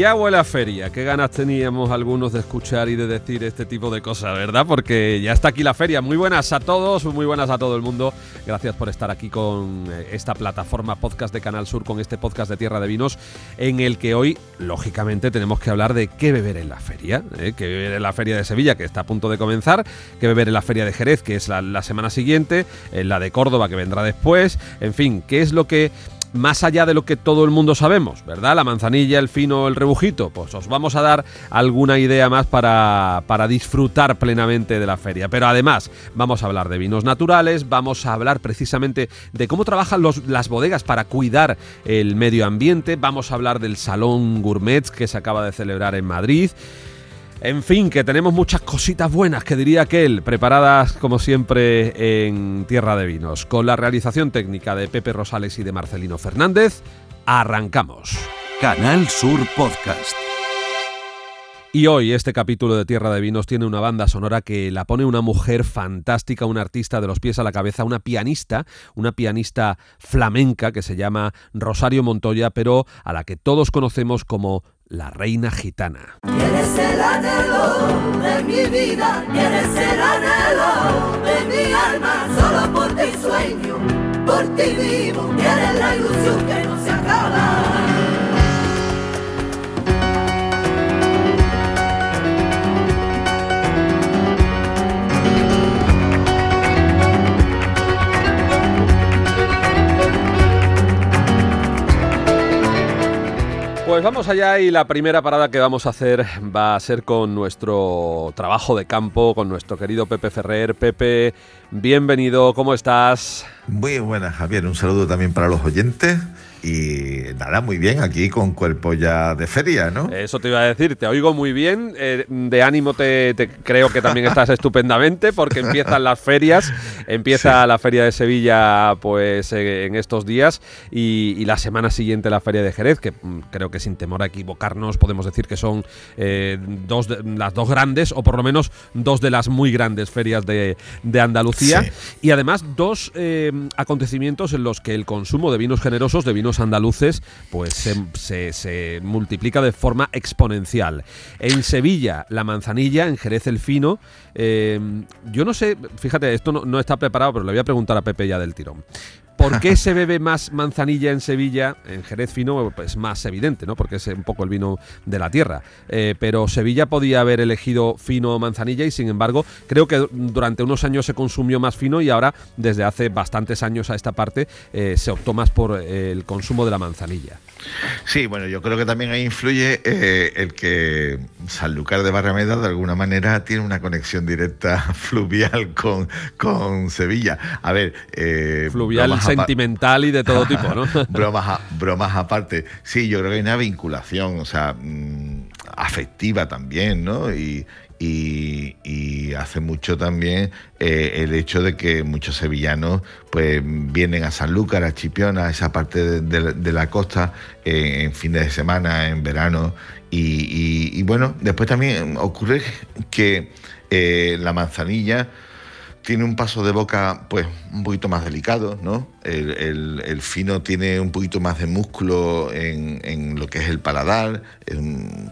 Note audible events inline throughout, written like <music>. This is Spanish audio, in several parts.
Ya huele a feria. Qué ganas teníamos algunos de escuchar y de decir este tipo de cosas, ¿verdad? Porque ya está aquí la feria. Muy buenas a todos, muy buenas a todo el mundo. Gracias por estar aquí con eh, esta plataforma podcast de Canal Sur, con este podcast de Tierra de Vinos, en el que hoy, lógicamente, tenemos que hablar de qué beber en la feria. ¿eh? Qué beber en la feria de Sevilla, que está a punto de comenzar. Qué beber en la feria de Jerez, que es la, semana siguiente. En la de Córdoba, que vendrá después. En fin, qué es lo que más allá de lo que todo el mundo sabemos, ¿verdad? La manzanilla, el fino, el rebujito, pues os vamos a dar alguna idea más para, para disfrutar plenamente de la feria. Pero además vamos a hablar de vinos naturales, vamos a hablar precisamente de cómo trabajan las bodegas para cuidar el medio ambiente, vamos a hablar del Salón Gourmet que se acaba de celebrar en Madrid. En fin, que tenemos muchas cositas buenas, que diría aquel, preparadas como siempre en Tierra de Vinos. Con la realización técnica de Pepe Rosales y de Marcelino Fernández, arrancamos. Canal Sur Podcast. Y hoy este capítulo de Tierra de Vinos tiene una banda sonora que la pone una mujer fantástica, una artista de los pies a la cabeza, una pianista, una pianista flamenca que se llama Rosario Montoya, pero a la que todos conocemos como la reina gitana. Eres el anhelo de mi vida, eres el anhelo de mi alma, solo por ti sueño, por ti vivo, eres la ilusión que no se acaba. Pues vamos allá y la primera parada que vamos a hacer va a ser con nuestro trabajo de campo, con nuestro querido Pepe Ferrer. Pepe, bienvenido, ¿cómo estás? Muy buenas, Javier. Un saludo también para los oyentes. Y nada, muy bien, aquí con cuerpo ya de feria, ¿no? Eso te iba a decir, te oigo muy bien, eh, de ánimo te, te creo que también estás <laughs> estupendamente porque empiezan las ferias, empieza Sí. la feria de Sevilla pues eh, en estos días y, y la semana siguiente la feria de Jerez, que mm, creo que sin temor a equivocarnos podemos decir que son eh, dos de- las dos grandes o por lo menos dos de las muy grandes ferias de, de Andalucía Sí. y además dos acontecimientos en los que el consumo de vinos generosos, de vinos andaluces, pues se, multiplica de forma exponencial. En Sevilla, la manzanilla, en Jerez el fino. eh, yo no sé, fíjate, esto no está preparado, pero le voy a preguntar a Pepe ya del tirón. ¿Por qué <laughs> se bebe más manzanilla en Sevilla? En Jerez fino es más evidente, ¿no? Porque es un poco el vino de la tierra. Eh, pero Sevilla podía haber elegido fino o manzanilla y sin embargo creo que durante unos años se consumió más fino y ahora desde hace bastantes años a esta parte eh, se optó más por eh, el consumo de la manzanilla. Sí, bueno, yo creo que también ahí influye eh, el que Sanlúcar de Barrameda de alguna manera tiene una conexión directa <laughs> fluvial con, con Sevilla. A ver, eh, Fluvial, sentimental y de todo tipo, ¿no? <laughs> bromas, a- bromas aparte. Sí, yo creo que hay una vinculación, o sea, mm, afectiva también, ¿no? Y, y- y hace mucho también eh, el hecho de que muchos sevillanos pues vienen a Sanlúcar, a Chipiona, a esa parte de, de- de la costa eh, en fines de semana, en verano. Y, bueno, después también ocurre que eh, la manzanilla tiene un paso de boca pues un poquito más delicado, ¿no? El, fino tiene un poquito más de músculo en, en lo que es el paladar,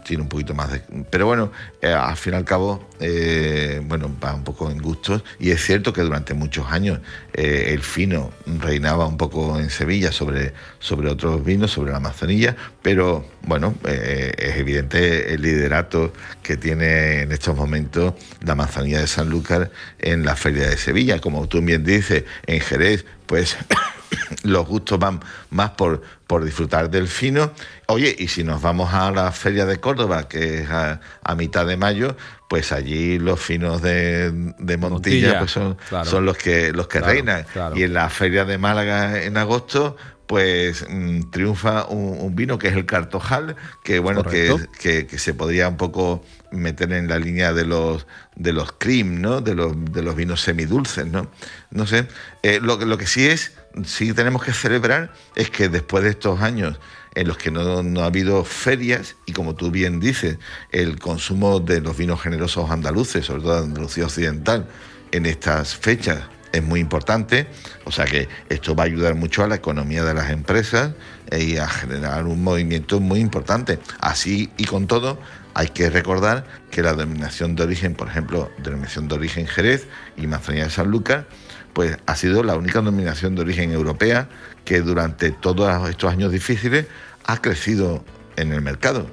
tiene un poquito más de... Pero bueno, eh, al fin y al cabo, eh, bueno, va un poco en gustos y es cierto que durante muchos años eh, el fino reinaba un poco en Sevilla sobre, sobre otros vinos, sobre la manzanilla, pero bueno, es evidente el liderato que tiene en estos momentos la manzanilla de Sanlúcar en la Feria de Sevilla. Como tú bien dices, en Jerez, pues <coughs> los gustos van más por, por disfrutar del fino. Oye, y si nos vamos a la Feria de Córdoba, que es a, a mitad de mayo, pues allí los finos de, de Montilla, Montilla, pues son, claro. son los que, los que Claro, reinan. claro. Y en la Feria de Málaga en agosto, pues mm, triunfa un, un vino que es el Cartojal, que bueno, que, que, que se podría un poco meter en la línea de los de los cream, ¿no? De los, de los vinos semidulces, ¿no? No sé. Eh, lo, que- lo que sí es, sí tenemos que celebrar es que después de estos años en los que no, no, ha habido ferias y como tú bien dices, el consumo de los vinos generosos andaluces, sobre todo de Andalucía Occidental, en estas fechas es muy importante, o sea que esto va a ayudar mucho a la economía de las empresas y a generar un movimiento muy importante. Así y con todo, hay que recordar que la denominación de origen, por ejemplo, denominación de origen Jerez y Manzanilla de San Lucas, pues ha sido la única denominación de origen europea que durante todos estos años difíciles ha crecido en el mercado.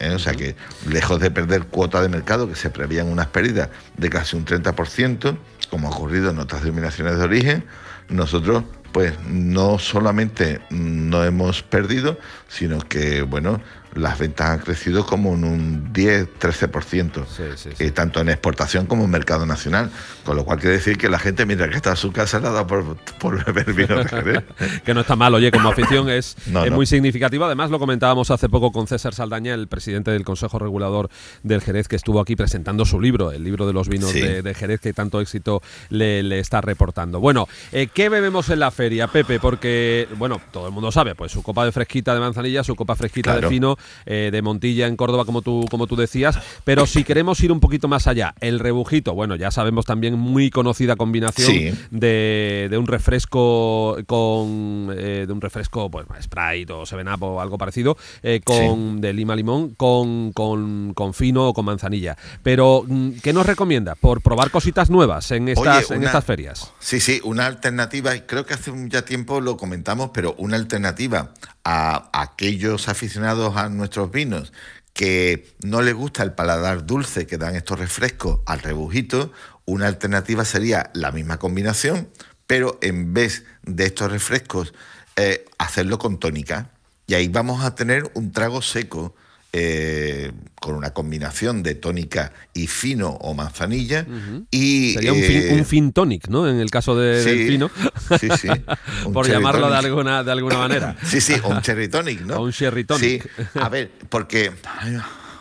¿Eh? O sea que, lejos de perder cuota de mercado, que se prevían unas pérdidas de casi un 30%, como ha ocurrido en otras denominaciones de origen, nosotros pues no solamente no hemos perdido, sino que, bueno, las ventas han crecido como en un 10-13%, sí, tanto en exportación como en mercado nacional. Con lo cual quiere decir que la gente, mientras que está en su casa, la da por, por beber vino <laughs> que no está mal, oye, como afición <laughs> es, muy significativo. Además, lo comentábamos hace poco con César Saldaña, el presidente del Consejo Regulador del Jerez, que estuvo aquí presentando su libro, el libro de los vinos de, Jerez, que tanto éxito le, está reportando. Bueno, eh, ¿qué bebemos en la feria, Pepe? Porque, bueno, todo el mundo sabe, pues su copa de fresquita de manzanilla, su copa fresquita de vino eh, de Montilla en Córdoba, como tú, como tú decías. Pero si queremos ir un poquito más allá, el rebujito, bueno, ya sabemos también muy conocida combinación de, un refresco con eh, de un refresco, pues Sprite o Seven Up o algo parecido, eh, con de lima limón, con, con, fino o con manzanilla. Pero, mm, ¿qué nos recomienda? Por probar cositas nuevas en estas, en estas ferias. Sí, sí, una alternativa, y creo que hace ya tiempo lo comentamos, pero una alternativa a aquellos aficionados a nuestros vinos que no les gusta el paladar dulce que dan estos refrescos al rebujito, una alternativa sería la misma combinación, pero en vez de estos refrescos, eh, hacerlo con tónica. Y ahí vamos a tener un trago seco eh, con una combinación de tónica y fino o manzanilla. y, Sería un, fin, eh, tonic, ¿no? En el caso de, del fino. <laughs> Sí, sí. <laughs> Por llamarlo de alguna, de alguna manera. sí, sí, o un <laughs> cherry tonic, ¿no? O un cherry tonic. Sí, a ver, porque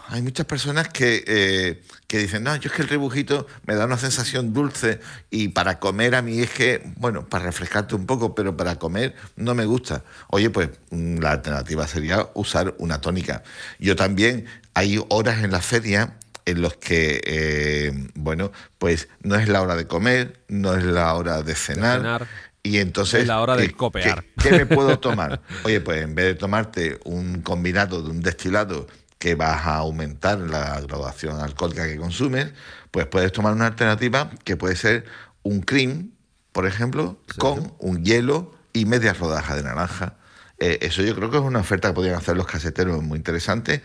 hay muchas personas que, eh, que, dicen, no, yo es que el rebujito me da una sensación dulce y para comer a mí es que, bueno, para refrescarte un poco, pero para comer no me gusta. Oye, pues mm, la alternativa sería usar una tónica. Yo también, hay horas en la feria en los que, eh, bueno, pues no es la hora de comer, no es la hora de cenar. Y entonces, es la hora de copiar. copear. ¿qué, ¿Qué me puedo <laughs> tomar? Oye, pues en vez de tomarte un combinado de un destilado que vas a aumentar la graduación alcohólica que consumes, pues puedes tomar una alternativa que puede ser un cream, por ejemplo, con un hielo y media rodaja de naranja. Eh, eso yo creo que es una oferta que podrían hacer los caseteros muy interesante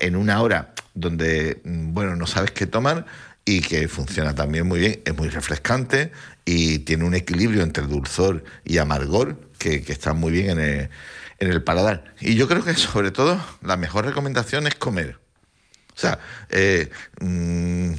en una hora donde, mm, bueno, no sabes qué tomar y que funciona también muy bien, es muy refrescante y tiene un equilibrio entre dulzor y amargor que, que está muy bien en el, en el paladar. Y yo creo que sobre todo la mejor recomendación es comer. O sea, eh, mm,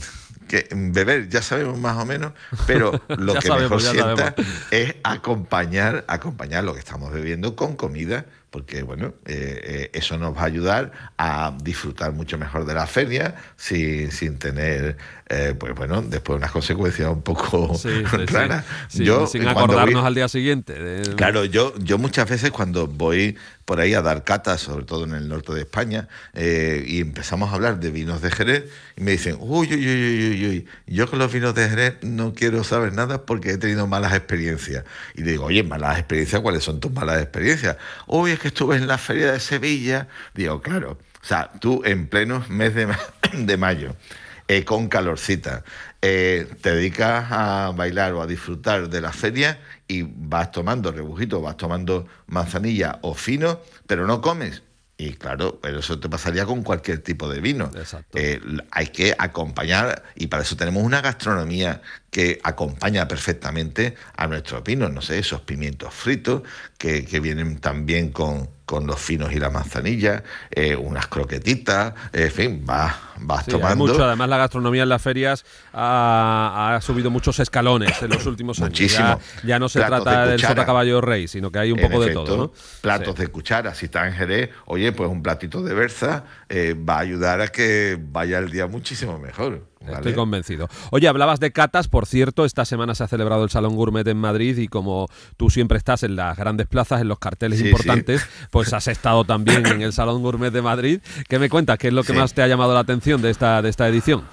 que beber ya sabemos más o menos, pero <laughs> lo que mejor sienta es acompañar, acompañar lo que estamos bebiendo con comida porque bueno, eh, eh, eso nos va a ayudar a disfrutar mucho mejor de la feria sin, sin tener, eh, pues bueno, después unas consecuencias un poco <laughs> raras. yo, sin acordarnos al día siguiente. Claro, yo, yo muchas veces cuando voy por ahí a dar catas, sobre todo en el norte de España, y empezamos a hablar de vinos de Jerez, y me dicen, uy, uy, uy, uy, uy, yo con los vinos de Jerez no quiero saber nada porque he tenido malas experiencias. Y digo, oye, malas experiencias, ¿cuáles son tus malas experiencias? Uy, es que estuve en la feria de Sevilla. Digo, claro, o sea, tú en pleno mes de, <coughs> de mayo, eh, con calorcita, eh, te dedicas a bailar o a disfrutar de la feria y vas tomando rebujito, vas tomando manzanilla o fino, pero no comes. Y claro, pero eso te pasaría con cualquier tipo de vino. Eh, hay que acompañar, y para eso tenemos una gastronomía que acompaña perfectamente a nuestros vinos, no sé, esos pimientos fritos que, que vienen también con, con los finos y la manzanilla, eh, unas croquetitas, en fin, vas, vas tomando. Mucho. Además, la gastronomía en las ferias ha, subido muchos escalones en los últimos años. Muchísimo. Ya, no se trata del sota caballo rey, sino que hay un poco de todo. ¿no? Platos de cuchara, si está en Jerez, oye, pues un platito de berza eh, va a ayudar a que vaya el día muchísimo mejor. Estoy convencido. Oye, hablabas de catas, por cierto, esta semana se ha celebrado el Salón Gourmet en Madrid y como tú siempre estás en las grandes plazas, en los carteles importantes, pues has estado también en el Salón Gourmet de Madrid. ¿Qué me cuentas? ¿Qué es lo que más te ha llamado la atención de esta, de esta edición?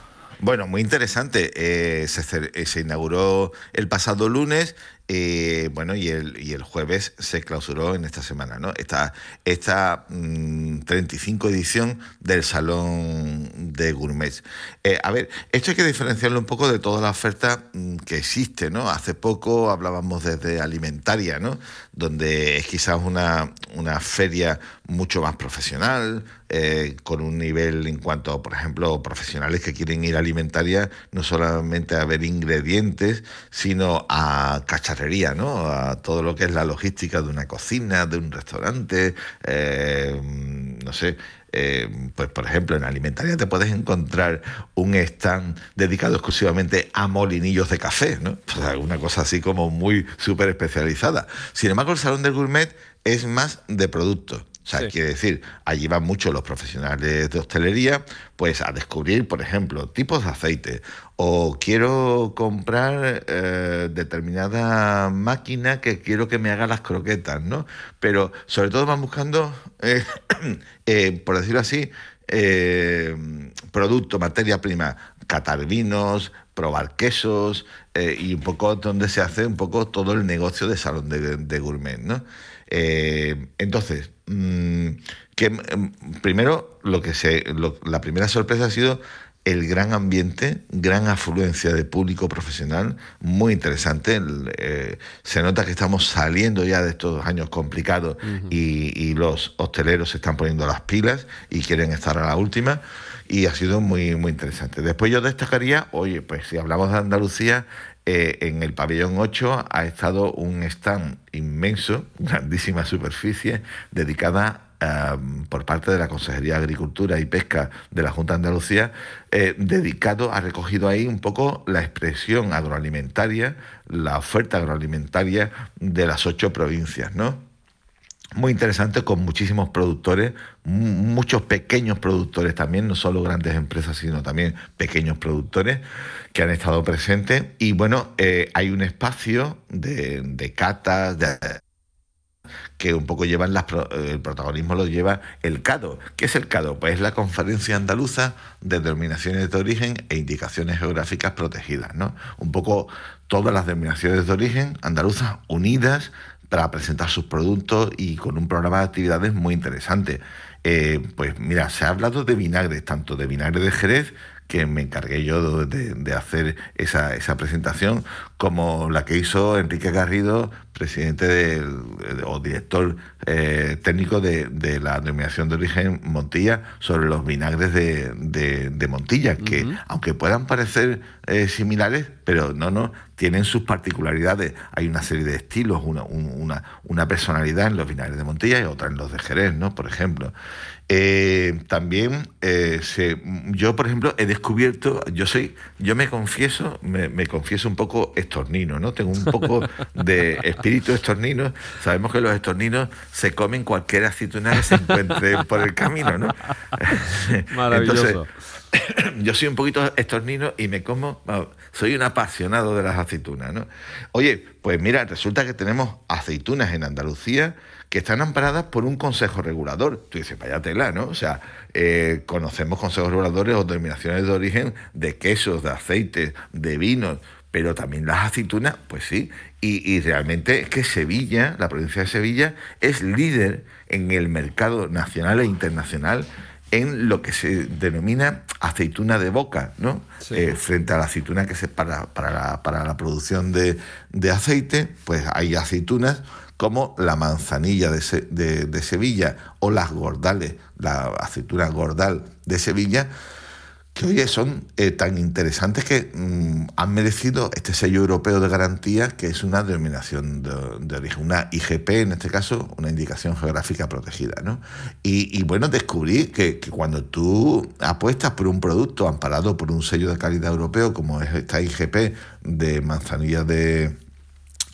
Bueno, muy interesante. Eh, se, se, inauguró el pasado lunes eh, bueno, y el, y el jueves se clausuró en esta semana, ¿no? Esta, esta 35 mm, edición del Salón de Gourmets. Eh, a ver, esto hay que diferenciarlo un poco de toda la oferta mm, que existe, ¿no? Hace poco hablábamos desde alimentaria, ¿no? Donde es quizás una, una feria mucho más profesional, eh, con un nivel en cuanto, por ejemplo, profesionales que quieren ir a alimentaria, no solamente a ver ingredientes, sino a cacharrería ¿no? A todo lo que es la logística de una cocina, de un restaurante, eh, no sé. Eh, pues por ejemplo en alimentaria te puedes encontrar un stand dedicado exclusivamente a molinillos de café, ¿no? O sea, una cosa así como muy súper especializada. Sin embargo, el salón del gourmet es más de productos. O sea, quiere decir, allí van muchos los profesionales de hostelería, pues a descubrir, por ejemplo, tipos de aceite. O quiero comprar eh, determinada máquina que quiero que me haga las croquetas, ¿no? Pero sobre todo van buscando, eh, <coughs> eh, por decirlo así, producto, materia prima, catar vinos, probar quesos y un poco donde se hace un poco todo el negocio de salón de, gourmet, ¿no? entonces, Mm, que mm, primero lo que se, la primera sorpresa ha sido el gran ambiente, gran afluencia de público profesional, muy interesante. Eh, se nota que estamos saliendo ya de estos años complicados y, los hosteleros se están poniendo las pilas y quieren estar a la última. Y ha sido muy, muy interesante. Después yo destacaría, oye, pues si hablamos de Andalucía, eh, en el pabellón 8 ha estado un stand inmenso, <laughs> grandísima superficie, dedicada por parte de la Consejería de Agricultura y Pesca de la Junta de Andalucía, eh, dedicado, ha recogido ahí un poco la expresión agroalimentaria, la oferta agroalimentaria de las ocho provincias, ¿no? Muy interesante con muchísimos productores, muchos pequeños productores también, no solo grandes empresas, sino también pequeños productores que han estado presentes. Y bueno, eh, hay un espacio de, de catas, de, que un poco llevan el protagonismo lo lleva el CADO. ¿Qué es el CADO? Pues es la Conferencia Andaluza de Denominaciones de Origen e Indicaciones Geográficas Protegidas, ¿no? Un poco todas las denominaciones de origen andaluzas unidas para presentar sus productos y con un programa de actividades muy interesante. Eh, pues mira, se ha hablado de vinagres, tanto de vinagre de Jerez, que me encargué yo de, hacer esa, esa, presentación, como la que hizo Enrique Garrido, presidente del, o director eh, técnico de, la denominación de origen Montilla, sobre los vinagres de, Montilla, que aunque puedan parecer eh, similares, pero no, no, tienen sus particularidades. Hay una serie de estilos, una, una, una personalidad en los vinagres de Montilla y otra en los de Jerez, ¿no? Por ejemplo. Eh, también eh, se, yo, por ejemplo, he descubierto, yo soy, yo me confieso, me, confieso un poco estornino, ¿no? Tengo un poco de espíritu estornino. Sabemos que los estorninos se comen cualquier aceituna que se encuentre por el camino, ¿no? <laughs> Maravilloso. <coughs> yo soy un poquito estornino y me como, soy un apasionado de las aceitunas, ¿no? Oye, pues mira, resulta que tenemos aceitunas en Andalucía que están amparadas por un consejo regulador. Tú dices, vaya tela, ¿no? O sea, eh, conocemos consejos reguladores o denominaciones de origen de quesos, de aceites, de vinos, pero también las aceitunas, pues sí. Y, y, realmente es que Sevilla, la provincia de Sevilla, es líder en el mercado nacional e internacional en lo que se denomina aceituna de boca, ¿no? Eh, frente a la aceituna que se para, para, la, para la producción de, de, aceite, pues hay aceitunas como la manzanilla de, de Sevilla o las gordales, la aceituna gordal de Sevilla, que oye, son eh, tan interesantes que mm, han merecido este sello europeo de garantía, que es una denominación de, origen, una IGP en este caso, una indicación geográfica protegida. ¿no? Y, bueno, descubrí que, cuando tú apuestas por un producto amparado por un sello de calidad europeo, como es esta IGP de manzanilla de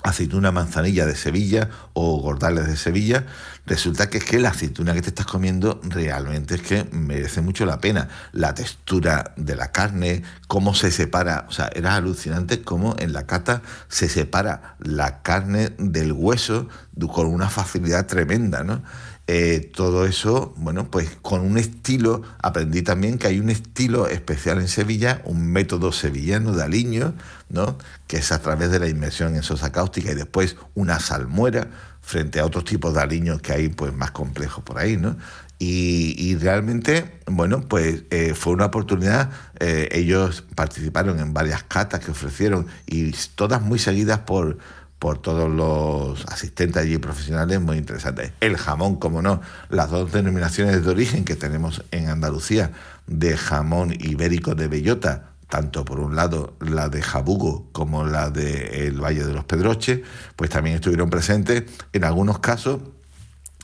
aceituna manzanilla de Sevilla o gordales de Sevilla, resulta que es que la aceituna que te estás comiendo realmente es que merece mucho la pena. La textura de la carne, cómo se separa, o sea, era alucinante cómo en la cata se separa la carne del hueso con una facilidad tremenda, ¿no? Eh, todo eso, bueno, pues con un estilo, aprendí también que hay un estilo especial en Sevilla, un método sevillano de aliño, ¿no? que es a través de la inmersión en sosa cáustica y después una salmuera frente a otros tipos de aliños que hay pues más complejos por ahí, ¿no? Y, realmente, bueno, pues eh, fue una oportunidad, eh, ellos participaron en varias catas que ofrecieron y todas muy seguidas por, por todos los asistentes allí profesionales muy interesantes. El jamón, como no, las dos denominaciones de origen que tenemos en Andalucía de jamón ibérico de bellota, tanto por un lado la de Jabugo como la del Valle de los Pedroches, pues también estuvieron presentes en algunos casos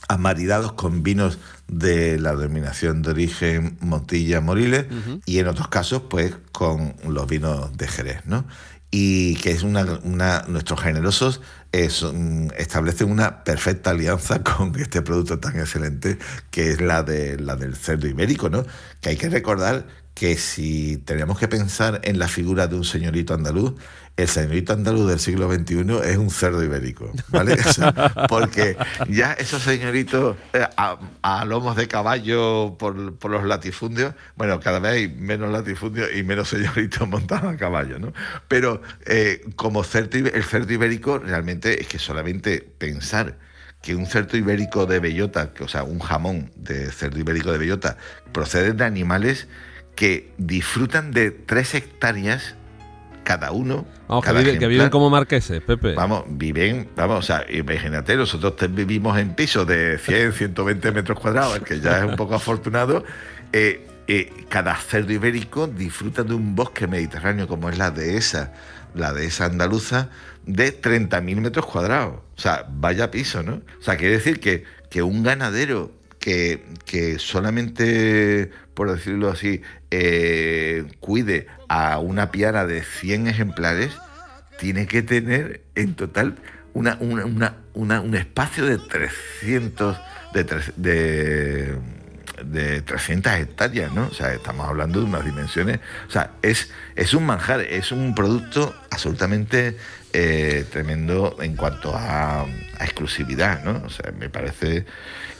amaridados con vinos de la denominación de origen Montilla Moriles y en otros casos pues con los vinos de Jerez, ¿no? Y que es una, una nuestros generosos establecen una perfecta alianza <laughs> con este producto tan excelente que es la de la del cerdo ibérico, ¿no? Que hay que recordar que si tenemos que pensar en la figura de un señorito andaluz, el señorito andaluz del siglo XXI es un cerdo ibérico, ¿vale? <laughs> porque ya esos señoritos eh, a, lomos de caballo por, los latifundios, bueno, cada vez hay menos latifundios y menos señoritos <laughs> montados a caballo, ¿no? Pero eh, como cerdo, el cerdo ibérico realmente es que solamente pensar que un cerdo ibérico de bellota, o sea, un jamón de cerdo ibérico de bellota, procede de animales que disfrutan de tres hectáreas cada uno. Vamos, que, viven, como marqueses, Pepe. Vamos, viven, vamos, o sea, imagínate, nosotros vivimos en pisos de 100, 120 <laughs> metros cuadrados, que ya es un poco afortunado. Eh, eh, cada cerdo ibérico disfruta de un bosque mediterráneo como es la dehesa, la dehesa andaluza, de 30.000 metros cuadrados. O sea, vaya piso, ¿no? O sea, quiere decir que, que un ganadero que, que solamente por decirlo así, eh, cuide a una piara de 100 ejemplares, tiene que tener en total una, un espacio de 300, de, de, 300 hectáreas, ¿no? O sea, estamos hablando de unas dimensiones, o sea, es, es un manjar, es un producto absolutamente eh, tremendo en cuanto a, exclusividad, ¿no? O sea, me parece...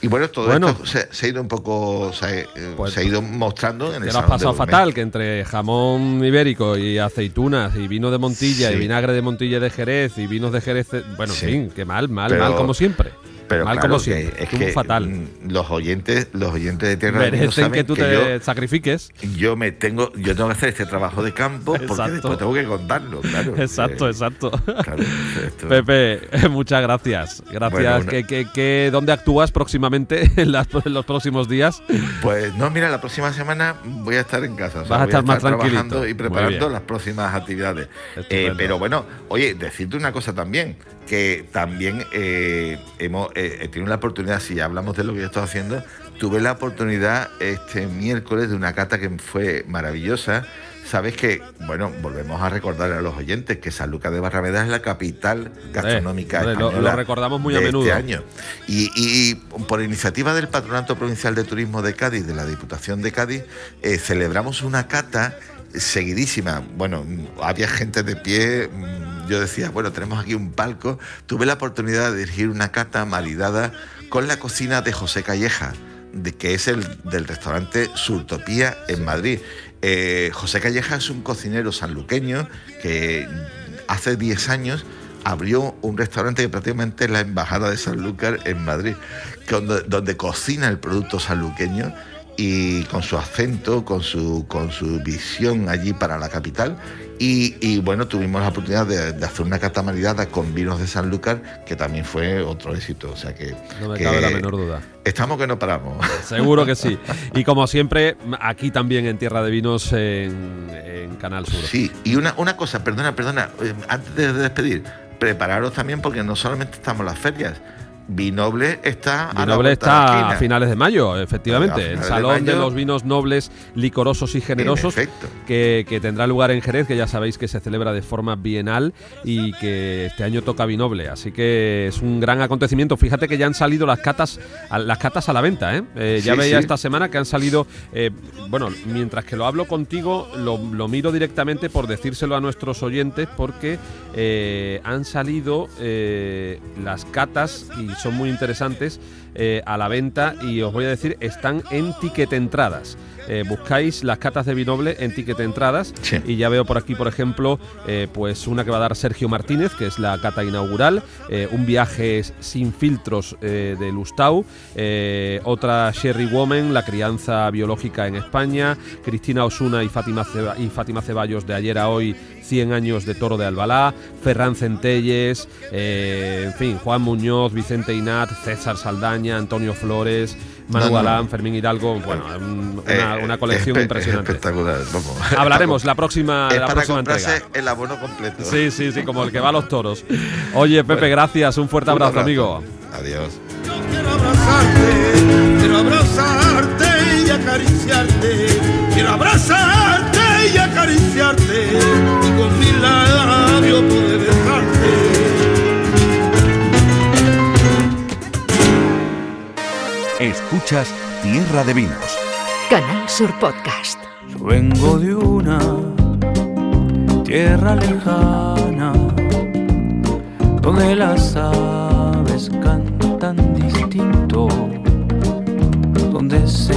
Y bueno, todo esto se, ha ido un poco, se, eh, pues ha ido mostrando en el Te lo has pasado fatal, que entre jamón ibérico y aceitunas y vino de Montilla y vinagre de Montilla de Jerez y vinos de Jerez, bueno, en fin, qué mal, mal, mal como siempre. Pero Mal como es que fatal. Mm, los oyentes, los oyentes de Tierra Merecen que tú te sacrifiques. Yo me tengo, yo tengo que hacer este trabajo de campo porque después tengo que contarlo, claro. Exacto, exacto. <laughs> Pepe, <laughs> muchas gracias. Gracias. ¿Qué, dónde actúas próximamente <laughs> en, los próximos días? Pues no, mira, la próxima semana voy a estar en casa. Vas a estar más trabajando y preparando las próximas actividades. Eh, pero bueno, oye, decirte una cosa también que también eh, hemos eh, tenido la oportunidad, si hablamos de lo que yo estoy haciendo, tuve la oportunidad este miércoles de una cata que fue maravillosa. Sabes que, bueno, volvemos a recordar a los oyentes que San Lucas de Barrameda es la capital gastronómica lo, recordamos muy a este menudo. Este año. Y, por iniciativa del Patronato Provincial de Turismo de Cádiz, de la Diputación de Cádiz, eh, celebramos una cata seguidísima. Bueno, había gente de pie yo decía, bueno, tenemos aquí un palco. Tuve la oportunidad de dirigir una cata maridada con la cocina de José Calleja, de, que es el del restaurante Surtopía en Madrid. Eh, José Calleja es un cocinero sanluqueño que hace 10 años abrió un restaurante que prácticamente es la embajada de Sanlúcar en Madrid, donde, donde cocina el producto sanluqueño y con su acento, con su, con su visión allí para la capital. Y, bueno, tuvimos la oportunidad de, hacer una catamarillada con vinos de Sanlúcar, que también fue otro éxito. O sea que. No me cabe la menor duda. Estamos que no paramos. <laughs> Seguro que sí. <laughs> Y como siempre, aquí también en Tierra de Vinos, en, Canal Sur. Sí, y una, una cosa, perdona, perdona, eh, antes de despedir, prepararos también porque no solamente estamos las ferias, Vinoble está a Vinoble está a finales de mayo, efectivamente. El de Salón de, los Vinos Nobles, Licorosos y Generosos, que, que tendrá lugar en Jerez, que ya sabéis que se celebra de forma bienal y que este año toca Vinoble. Así que es un gran acontecimiento. Fíjate que ya han salido las catas a, las catas a la venta. ¿eh? Eh, ya Sí, veía sí. esta semana que han salido. eh, bueno, mientras que lo hablo contigo, lo, lo miro directamente por decírselo a nuestros oyentes, porque eh, han salido las catas y son muy interesantes eh, a la venta y os voy a decir, están en ticket entradas. Eh, buscáis las catas de Vinoble en ticket entradas Sí. y ya veo por aquí, por ejemplo, eh, pues una que va a dar Sergio Martínez, que es la cata inaugural, un viaje sin filtros de Lustau, otra Sherry Woman, la crianza biológica en España, Cristina Osuna y Fátima, Ceba- y Fátima Ceballos de ayer a hoy, 100 años de Toro de Albalá, Ferran Centelles, eh, en fin, Juan Muñoz, Vicente Inat, César Saldaña, Antonio Flores, Manu No, no. Galán, Fermín Hidalgo, bueno, un- una, Eh, una colección espe- impresionante. Espectacular. Vamos. Hablaremos la próxima, Es la para próxima entrega. el abono completo. Sí, sí, sí, como el que va a los toros. Oye, Pepe, gracias. Un fuerte Un abrazo, amigo. Adiós. Yo quiero abrazarte, quiero abrazarte y acariciarte, quiero abrazarte y acariciarte Escuchas Tierra de Vinos. Canal Sur Podcast. Yo vengo de una tierra lejana donde las aves cantan distinto, donde se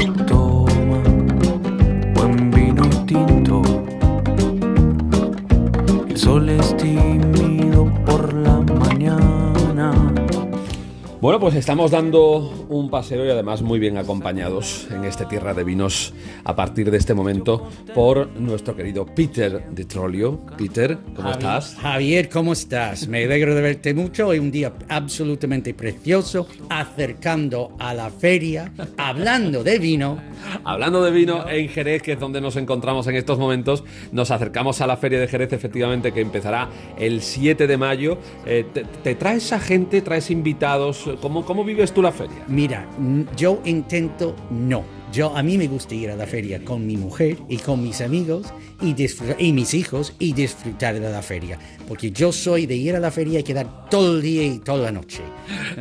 Bueno, pues estamos dando un paseo y además muy bien acompañados en este Tierra de Vinos a partir de este momento por nuestro querido Peter de Trolio. Peter, ¿cómo Javi- estás? Javier, ¿cómo estás? Me alegro de verte mucho. Hoy un día absolutamente precioso, acercando a la feria, hablando de vino. Hablando de vino en Jerez, que es donde nos encontramos en estos momentos, nos acercamos a la Feria de Jerez, efectivamente, que empezará el 7 de mayo. Eh, te, te traes a gente, traes invitados? ¿Cómo, ¿Cómo vives tú la feria? Mira, yo intento no. Yo a mí me gusta ir a la feria con mi mujer y con mis amigos y, y mis hijos y disfrutar de la feria, porque yo soy de ir a la feria y quedar todo el día y toda la noche.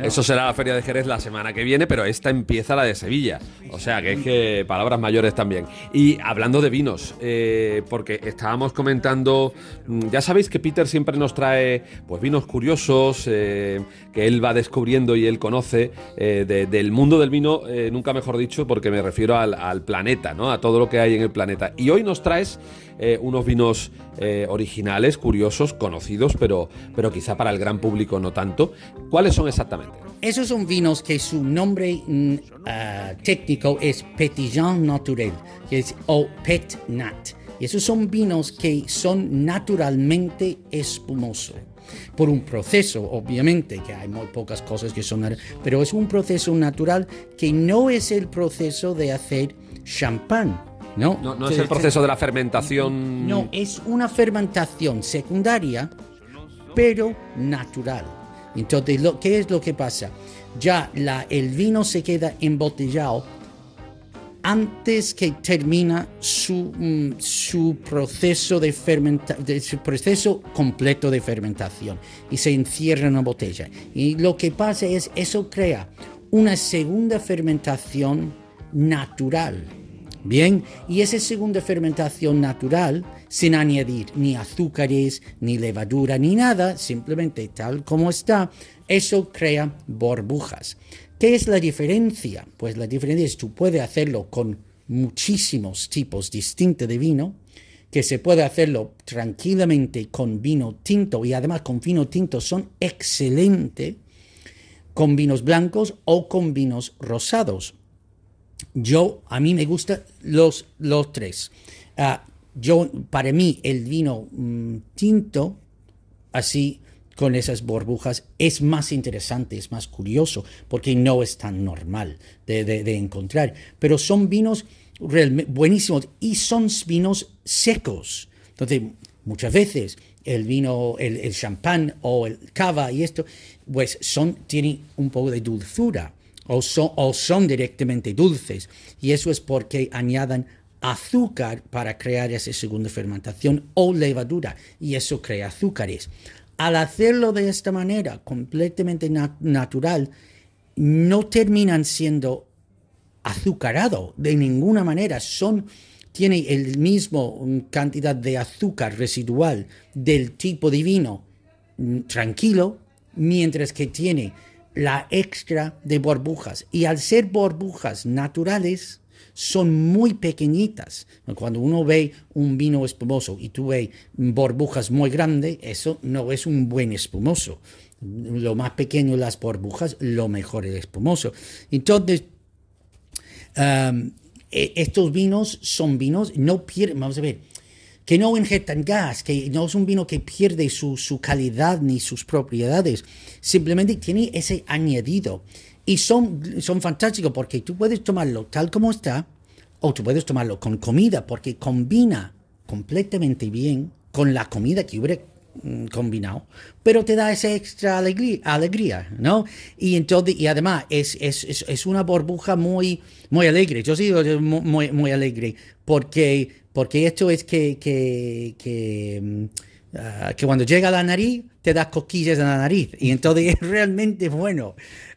Eso será la Feria de Jerez la semana que viene, pero esta empieza la de Sevilla. O sea que es que palabras mayores también. Y hablando de vinos, eh, porque estábamos comentando, mm, ya sabéis que Peter siempre nos trae pues vinos curiosos, eh, que él va descubriendo y él conoce eh, de- del mundo del vino, nunca mejor dicho, porque me refiero al, al planeta, ¿no? A todo lo que hay en el planeta. Y hoy nos traes eh, unos vinos eh, originales, curiosos, conocidos, pero, pero quizá para el gran público no tanto. ¿Cuáles son exactamente? Esos son vinos que su nombre ah, técnico es Petillon Naturel, que es o Pet Nat. Y esos son vinos que son naturalmente espumosos. Por un proceso, obviamente, que hay muy pocas cosas que son, pero es un proceso natural que no es el proceso de hacer champán. No, No, no es el proceso de la fermentación. no, es una fermentación secundaria, pero natural. Entonces, lo, ¿qué es lo que pasa? Ya la, el vino se queda embotellado antes que termina su, mm, su proceso de fermenta- de su proceso completo de fermentación y se encierra en una botella. Y lo que pasa es eso crea una segunda fermentación natural. Bien, y esa segunda fermentación natural, sin añadir ni azúcares, ni levadura, ni nada, simplemente tal como está, eso crea burbujas. ¿Qué es la diferencia? Pues la diferencia es tú puedes hacerlo con muchísimos tipos distintos de vino, que se puede hacerlo tranquilamente con vino tinto y además con vino tinto son excelentes con vinos blancos o con vinos rosados. Yo, a mí me gustan los, los tres. Ah, yo, para mí, el vino mm, tinto, así, con esas burbujas, es más interesante, es más curioso, porque no es tan normal de, de- encontrar. Pero son vinos buenísimos y son vinos secos. Entonces, muchas veces el vino, el, el champán o el cava y esto, pues son, tienen un poco de dulzura o son, o son directamente dulces. Y eso es porque añadan azúcar para crear esa segunda fermentación o levadura y eso crea azúcares. Al hacerlo de esta manera, completamente na- natural, no terminan siendo azucarado de ninguna manera. Son, tiene el mismo mm, cantidad de azúcar residual del tipo de vino mm, tranquilo, mientras que tiene la extra de burbujas. Y al ser burbujas naturales, son muy pequeñitas. Cuando uno ve un vino espumoso y tú ves burbujas muy grandes, eso no es un buen espumoso. Lo más pequeño las burbujas, lo mejor el espumoso. Entonces, Um, e- estos vinos son vinos, no pierden, vamos a ver, que no inyectan gas, que no es un vino que pierde su, su calidad ni sus propiedades, simplemente tiene ese añadido. Y son, son fantásticos porque tú puedes tomarlo tal como está, o tú puedes tomarlo con comida, porque combina completamente bien con la comida que hubiera mm, combinado, pero te da esa extra alegría, alegría ¿no? Y entonces, y además es, es, es, una burbuja muy, muy alegre. Yo sí muy, muy alegre, porque, porque esto es que, que, que, ah, que cuando llega a la nariz te da cosquillas en la nariz, y entonces <laughs> es realmente bueno.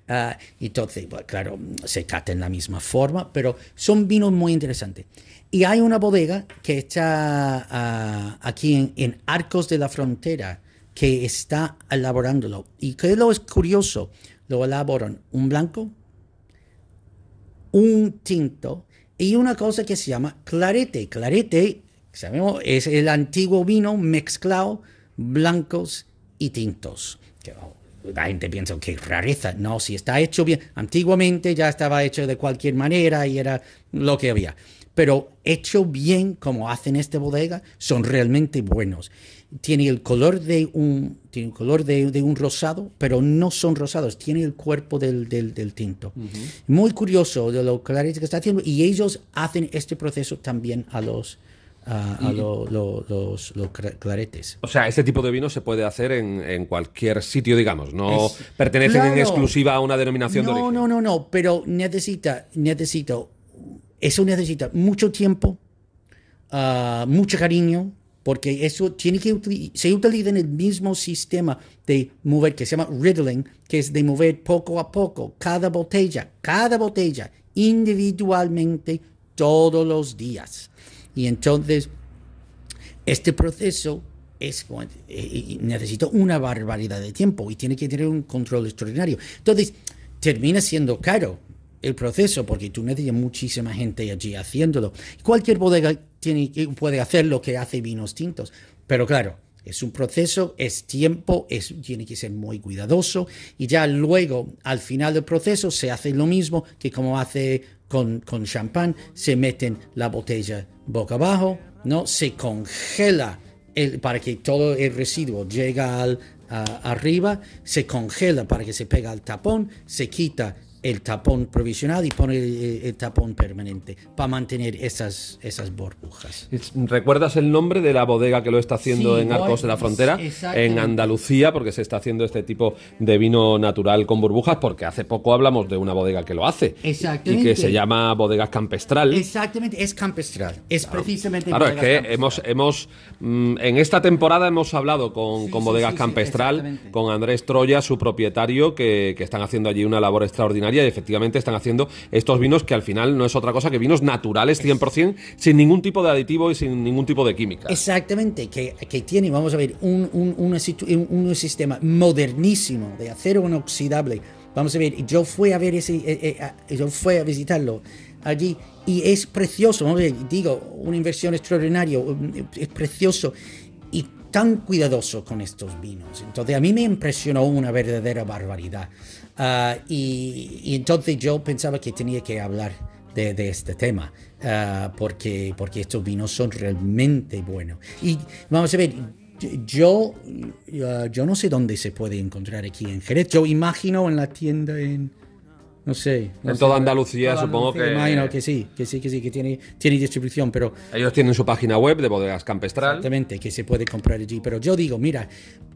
Ah, entonces, bueno, claro, se cata en la misma forma, pero son vinos muy interesantes. Y hay una bodega que está ah, aquí en, en Arcos de la Frontera que está elaborándolo. Y que lo es curioso, lo elaboran un blanco, un tinto y una cosa que se llama clarete. Clarete, sabemos, es el antiguo vino mezclado blancos y tintos. Que, oh, la gente piensa que rareza. No, si está hecho bien. Antiguamente ya estaba hecho de cualquier manera y era lo que había. Pero hecho bien, como hacen esta bodega, son realmente buenos. Tiene el color de un, tiene el color de, de un rosado, pero no son rosados, tiene el cuerpo del, del, del tinto. Muy curioso de lo que está haciendo. Y ellos hacen este proceso también a los, a, a lo- lo- los, los claretes. O sea, este tipo de vino se puede hacer en, en cualquier sitio, digamos. No Es- pertenecen en exclusiva a una denominación de No, origen. no, no, no, pero necesita, necesito, eso necesita mucho tiempo, ah, mucho cariño, porque eso tiene que se utiliza en el mismo sistema de mover que se llama riddling, que es de mover poco a poco cada botella, cada botella individualmente todos los días. Y entonces este proceso es, eh, necesita una barbaridad de tiempo y tiene que tener un control extraordinario. Entonces, termina siendo caro el proceso porque tú necesitas muchísima gente allí haciéndolo. Cualquier bodega que- puede hacer lo que hace vinos tintos, pero claro, es un proceso, es tiempo, es, tiene que ser muy cuidadoso y ya luego, al final del proceso, se hace lo mismo que como hace con, con champán, se meten la botella boca abajo, ¿no? Se congela el- para que todo el residuo llegue al, arriba, se congela para que se pega al tapón, se quita el tapón provisional y pone el, el tapón permanente para mantener esas, esas burbujas. ¿Recuerdas el nombre de la bodega que lo está haciendo Sí, en Arcos de la Frontera? En Andalucía, porque se está haciendo este tipo de vino natural con burbujas, porque hace poco hablamos de una bodega que lo hace. Y Exactamente. que se llama Bodegas Campestral. Exactamente, es campestral, es precisamente... Claro, es que campestral. hemos, hemos mm, en esta temporada hemos hablado con, Sí, con Bodegas sí, Campestral, con Andrés Troya, su propietario, que, que están haciendo allí una labor extraordinaria y efectivamente están haciendo estos vinos que al final no es otra cosa que vinos naturales 100%, sin ningún tipo de aditivo y sin ningún tipo de química. Exactamente, que, que tiene, vamos a ver, un, un, un- sistema modernísimo de acero inoxidable. Vamos a ver, yo fui a ver ese, eh, eh, yo fui a visitarlo allí y es precioso, vamos digo, una inversión extraordinaria, es precioso y tan cuidadoso con estos vinos. Entonces a mí me impresionó una verdadera barbaridad. Ah, y, y entonces yo pensaba que tenía que hablar de, de este tema, ah, porque, porque estos vinos son realmente buenos. Y vamos a ver, yo, yo no sé dónde se puede encontrar aquí en Jerez. Yo imagino en la tienda en, No sé. no En sé. toda Andalucía, Toda supongo Andalucía, que- Imagino que sí, que sí, que sí, que tiene, tiene distribución, pero Ellos tienen su página web de bodegas campestral. Exactamente, que se puede comprar allí. Pero yo digo, mira,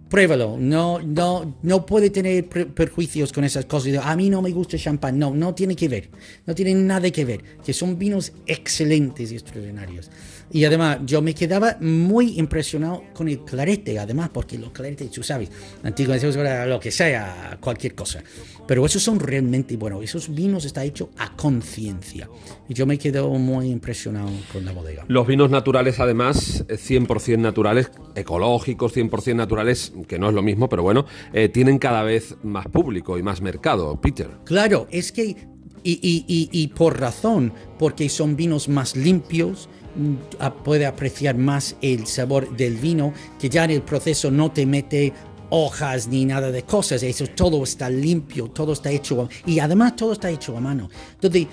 pruébalo. No, no, no puede tener perjuicios con esas cosas. A mí no me gusta el champán. No, no tiene que ver. No tiene nada que ver. Que son vinos excelentes y extraordinarios. Y además, yo me quedaba muy impresionado con el clarete, además, porque los claretes, tú sabes, antiguos, lo que sea, cualquier cosa. Pero esos son realmente buenos. Esos vinos están hechos a conciencia. Y yo me quedo muy impresionado con la bodega. Los vinos naturales, además, eh, 100% naturales, ecológicos, 100% naturales, que no es lo mismo, pero bueno, eh, tienen cada vez más público y más mercado, Peter. Claro, es que, y, y- y- y por razón, porque son vinos más limpios, mm, puede apreciar más el sabor del vino, que ya en el proceso no te mete hojas ni nada de cosas, eso todo está limpio, todo está hecho, y además todo está hecho a mano. Entonces,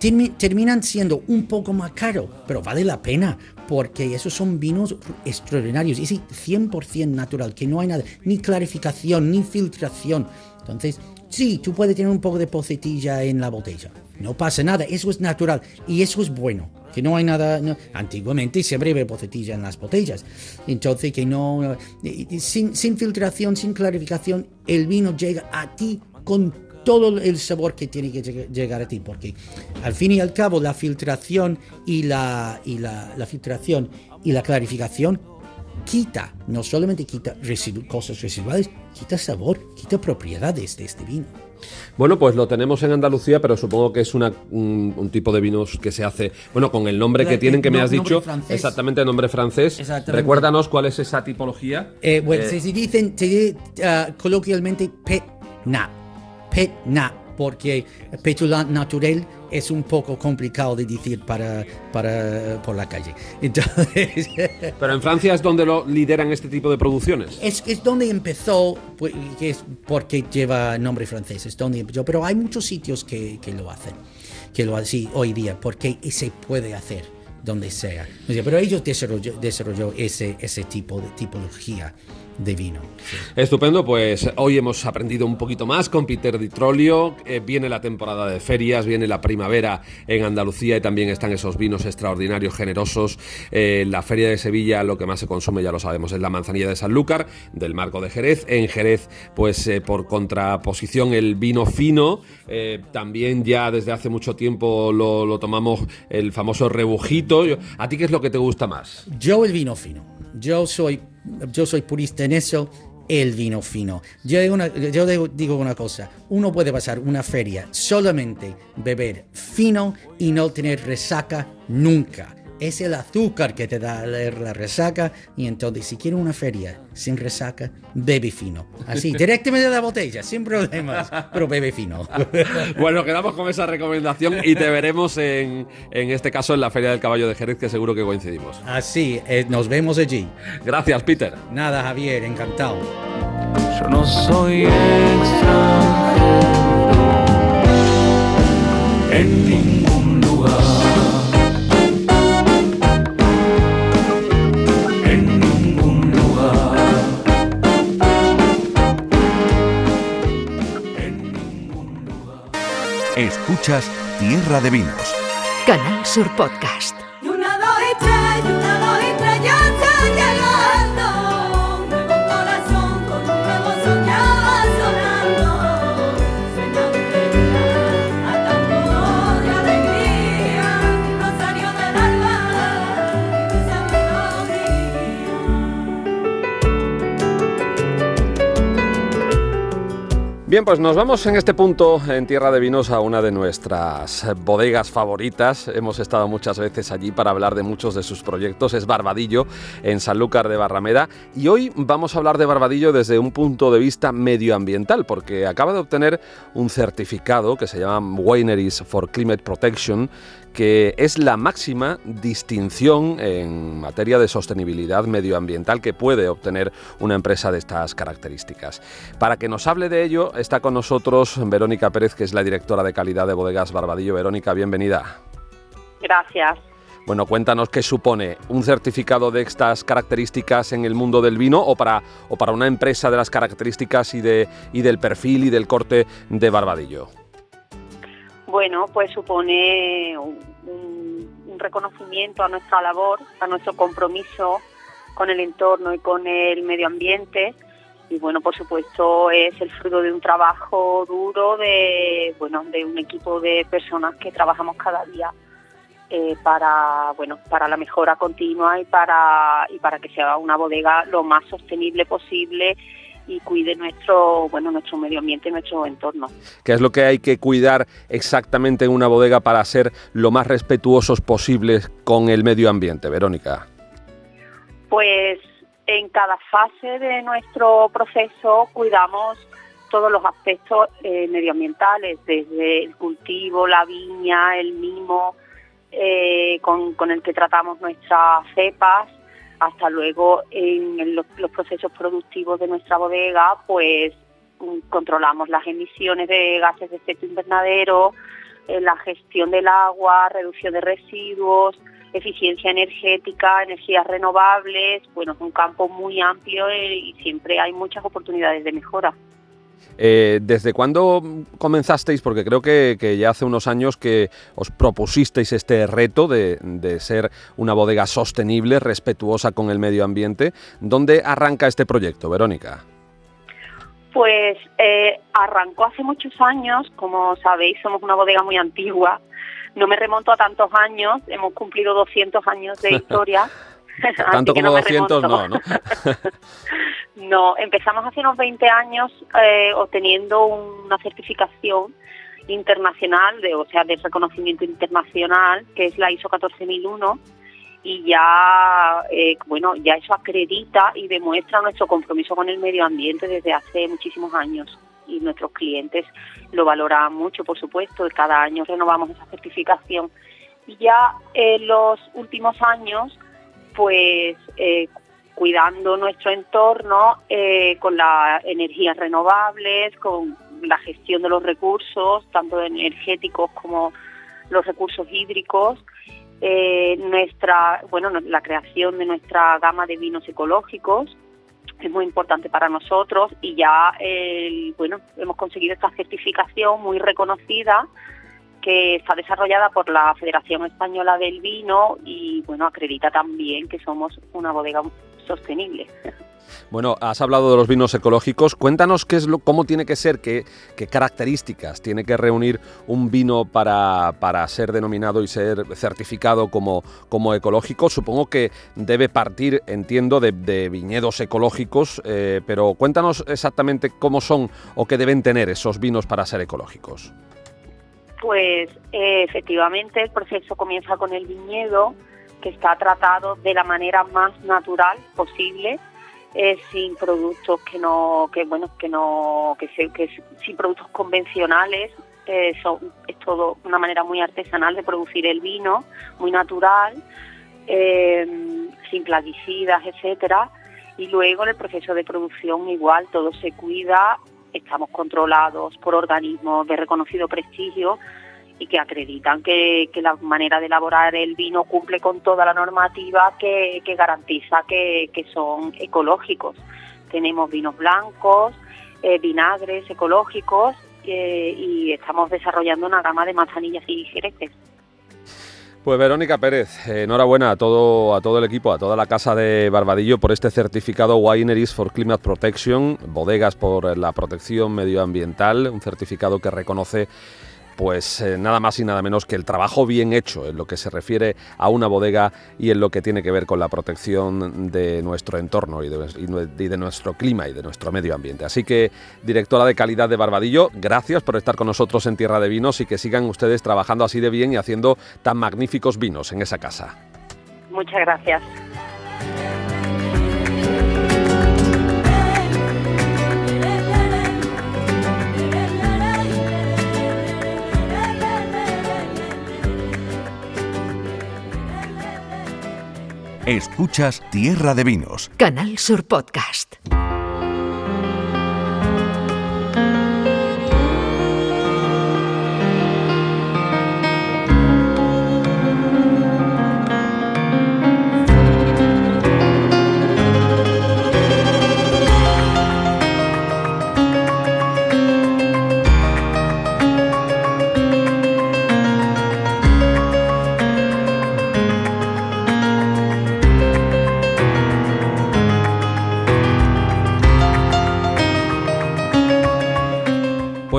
termi- terminan siendo un poco más caro, pero vale la pena, porque esos son vinos extraordinarios, y sí, 100% natural, que no hay nada, ni clarificación, ni filtración. Entonces, sí, tú puedes tener un poco de pocetilla en la botella, no pasa nada, eso es natural, y eso es bueno. Que no hay nada. antiguamente siempre había pocetilla en las botellas. Entonces, que no. y Sin, sin filtración, sin clarificación, el vino llega a ti con todo el sabor que tiene que lleg- llegar a ti, porque al fin y al cabo la filtración y la, y la, la filtración y la clarificación quita, no solamente quita cosas residuales, quita sabor, quita propiedades de este vino. Bueno, pues lo tenemos en Andalucía, pero supongo que es una, un, un tipo de vinos que se hace, bueno, con el nombre que tienen que me has dicho, francés. exactamente nombre francés. Exactamente. Recuérdanos cuál es esa tipología. Eh, bueno, Eh, se, dicen se dice, ah, coloquialmente pet nat, pet nat, porque petulant natural es un poco complicado de decir para, para por la calle. Entonces, <laughs> Pero en Francia es donde lo lideran este tipo de producciones. es, es donde empezó, pues, que es porque lleva nombre francés, es donde empezó, pero hay muchos sitios que, que lo hacen, que lo hacen hoy día, porque se puede hacer donde sea, Pero ellos desarrolló, desarrolló ese, ese tipo de tipología de vino. sí. Estupendo, pues hoy hemos aprendido un poquito más con Peter Di Trollio. Eh, viene la temporada de ferias, viene la primavera en Andalucía y también están esos vinos extraordinarios, generosos. Eh, en la feria de Sevilla lo que más se consume, ya lo sabemos, es la manzanilla de Sanlúcar, del marco de Jerez. En Jerez, pues eh, por contraposición, el vino fino. Eh, también ya desde hace mucho tiempo lo, lo tomamos el famoso rebujito. ¿A ti qué es lo que te gusta más? Yo el vino fino. Yo soy, yo soy purista en eso. El vino fino. Yo, digo una, digo una cosa. Uno puede pasar una feria solamente beber fino y no tener resaca nunca. Es el azúcar que te da la, la resaca y entonces si quieres una feria sin resaca, bebe fino. Así, <laughs> directamente de la botella, sin problemas, pero bebe fino. <laughs> Bueno, quedamos con esa recomendación y te veremos en, en este caso en la Feria del Caballo de Jerez, que seguro que coincidimos. Así, eh, nos vemos allí. Gracias, Peter. Nada, Javier, encantado. Yo no soy extranjero en ningún Escuchas Tierra de Vinos. Canal Sur Podcast. Bien, pues nos vamos en este punto en Tierra de Vinos a una de nuestras bodegas favoritas. Hemos estado muchas veces allí para hablar de muchos de sus proyectos. Es Barbadillo, en Sanlúcar de Barrameda. Y hoy vamos a hablar de Barbadillo desde un punto de vista medioambiental, porque acaba de obtener un certificado que se llama Wineries for Climate Protection, que es la máxima distinción en materia de sostenibilidad medioambiental que puede obtener una empresa de estas características. Para que nos hable de ello, está con nosotros Verónica Pérez, que es la directora de calidad de Bodegas Barbadillo. Verónica, bienvenida. Gracias. Bueno, cuéntanos qué supone un certificado de estas características en el mundo del vino o para, o para una empresa de las características y, de, y del perfil y del corte de Barbadillo. Bueno, pues supone un, reconocimiento a nuestra labor, a nuestro compromiso con el entorno y con el medio ambiente. Y bueno por supuesto es el fruto de un trabajo duro de bueno de un equipo de personas que trabajamos cada día eh, para bueno para la mejora continua y para y para que sea una bodega lo más sostenible posible y cuide nuestro bueno nuestro medio ambiente nuestro entorno. ¿Qué es lo que hay que cuidar exactamente en una bodega para ser lo más respetuosos posibles con el medio ambiente, Verónica? Pues en cada fase de nuestro proceso cuidamos todos los aspectos eh, medioambientales, desde el cultivo, la viña, el mimo, eh, con, con, el que tratamos nuestras cepas, hasta luego en los, los procesos productivos de nuestra bodega, pues mm, controlamos las emisiones de gases de efecto invernadero, eh, la gestión del agua, reducción de residuos, eficiencia energética, energías renovables, bueno, es un campo muy amplio y siempre hay muchas oportunidades de mejora. Eh, ¿Desde cuándo comenzasteis? Porque creo que, ya hace unos años que os propusisteis este reto de, ser una bodega sostenible, respetuosa con el medio ambiente. ¿Dónde arranca este proyecto, Verónica? Pues eh, arrancó hace muchos años, como sabéis, somos una bodega muy antigua. No me remonto a tantos años, hemos cumplido 200 años de <laughs> historia. <laughs> Tanto como 200 no, ¿no? <laughs> no, empezamos hace unos 20 años eh, obteniendo una certificación internacional, de, o sea, de reconocimiento internacional, que es la ISO 14001 y ya eh, bueno ya eso acredita y demuestra nuestro compromiso con el medio ambiente desde hace muchísimos años. Y nuestros clientes lo valoran mucho por supuesto cada año renovamos esa certificación. Y ya en los últimos años pues eh, cuidando nuestro entorno eh, con las energías renovables, con la gestión de los recursos, tanto energéticos como los recursos hídricos, eh, nuestra, bueno, la creación de nuestra gama de vinos ecológicos es muy importante para nosotros y ya, bueno, hemos conseguido esta certificación muy reconocida que está desarrollada por la Federación Española del Vino y bueno, acredita también que somos una bodega sostenible. Bueno, has hablado de los vinos ecológicos. Cuéntanos qué es lo, cómo tiene que ser, qué, características tiene que reunir un vino para, para ser denominado y ser certificado como, como ecológico. Supongo que debe partir, entiendo, de, viñedos ecológicos, eh, pero cuéntanos exactamente cómo son o qué deben tener esos vinos para ser ecológicos. Pues eh, efectivamente el proceso comienza con el viñedo, que está tratado de la manera más natural posible, eh, sin productos que no, que bueno, que no, que, que sin productos convencionales. Eh, es todo una manera muy artesanal de producir el vino, muy natural, sin plaguicidas, etcétera. Y luego en el proceso de producción igual todo se cuida estamos controlados por organismos de reconocido prestigio y que acreditan que, la manera de elaborar el vino cumple con toda la normativa que, garantiza que, son ecológicos. Tenemos vinos blancos, eh, vinagres ecológicos eh, y estamos desarrollando una gama de manzanillas y jereces. Pues Verónica Pérez, enhorabuena a todo, a todo el equipo, a toda la casa de Barbadillo por este certificado Wineries for Climate Protection, bodegas por la protección medioambiental, un certificado que reconoce pues eh, nada más y nada menos que el trabajo bien hecho en lo que se refiere a una bodega y en lo que tiene que ver con la protección de nuestro entorno y de, nuestro clima y de nuestro medio ambiente. Así que, directora de calidad de Barbadillo, gracias por estar con nosotros en Tierra de Vinos y que sigan ustedes trabajando así de bien y haciendo tan magníficos vinos en esa casa. Muchas gracias. Escuchas Tierra de Vinos. Canal Sur Podcast.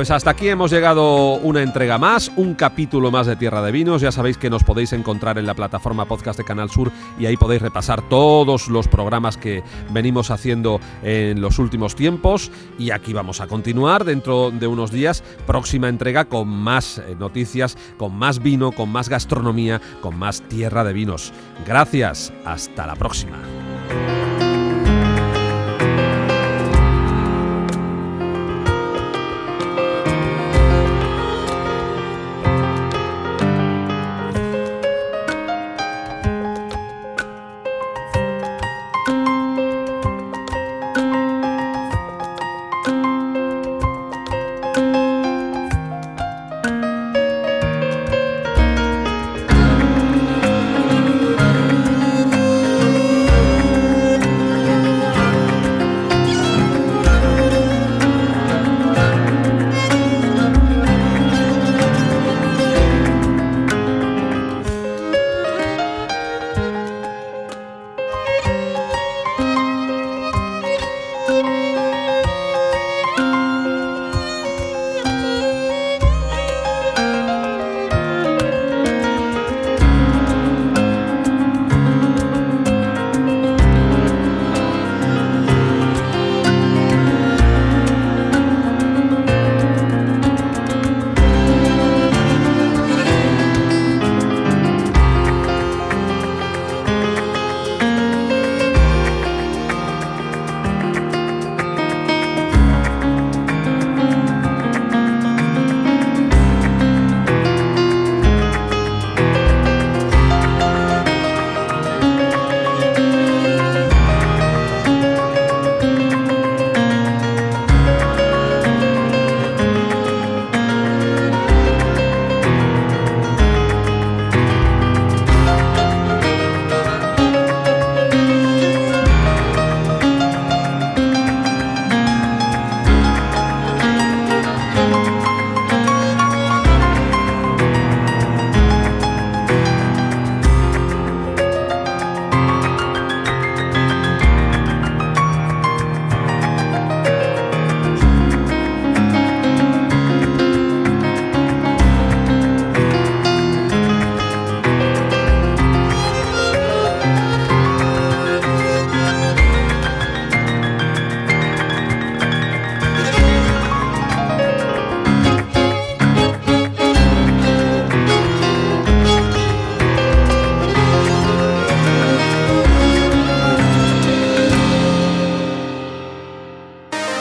Pues hasta aquí hemos llegado una entrega más, un capítulo más de Tierra de Vinos. Ya sabéis que nos podéis encontrar en la plataforma podcast de Canal Sur y ahí podéis repasar todos los programas que venimos haciendo en los últimos tiempos. Y aquí vamos a continuar dentro de unos días, próxima entrega con más eh, noticias, con más vino, con más gastronomía, con más Tierra de Vinos. Gracias, hasta la próxima.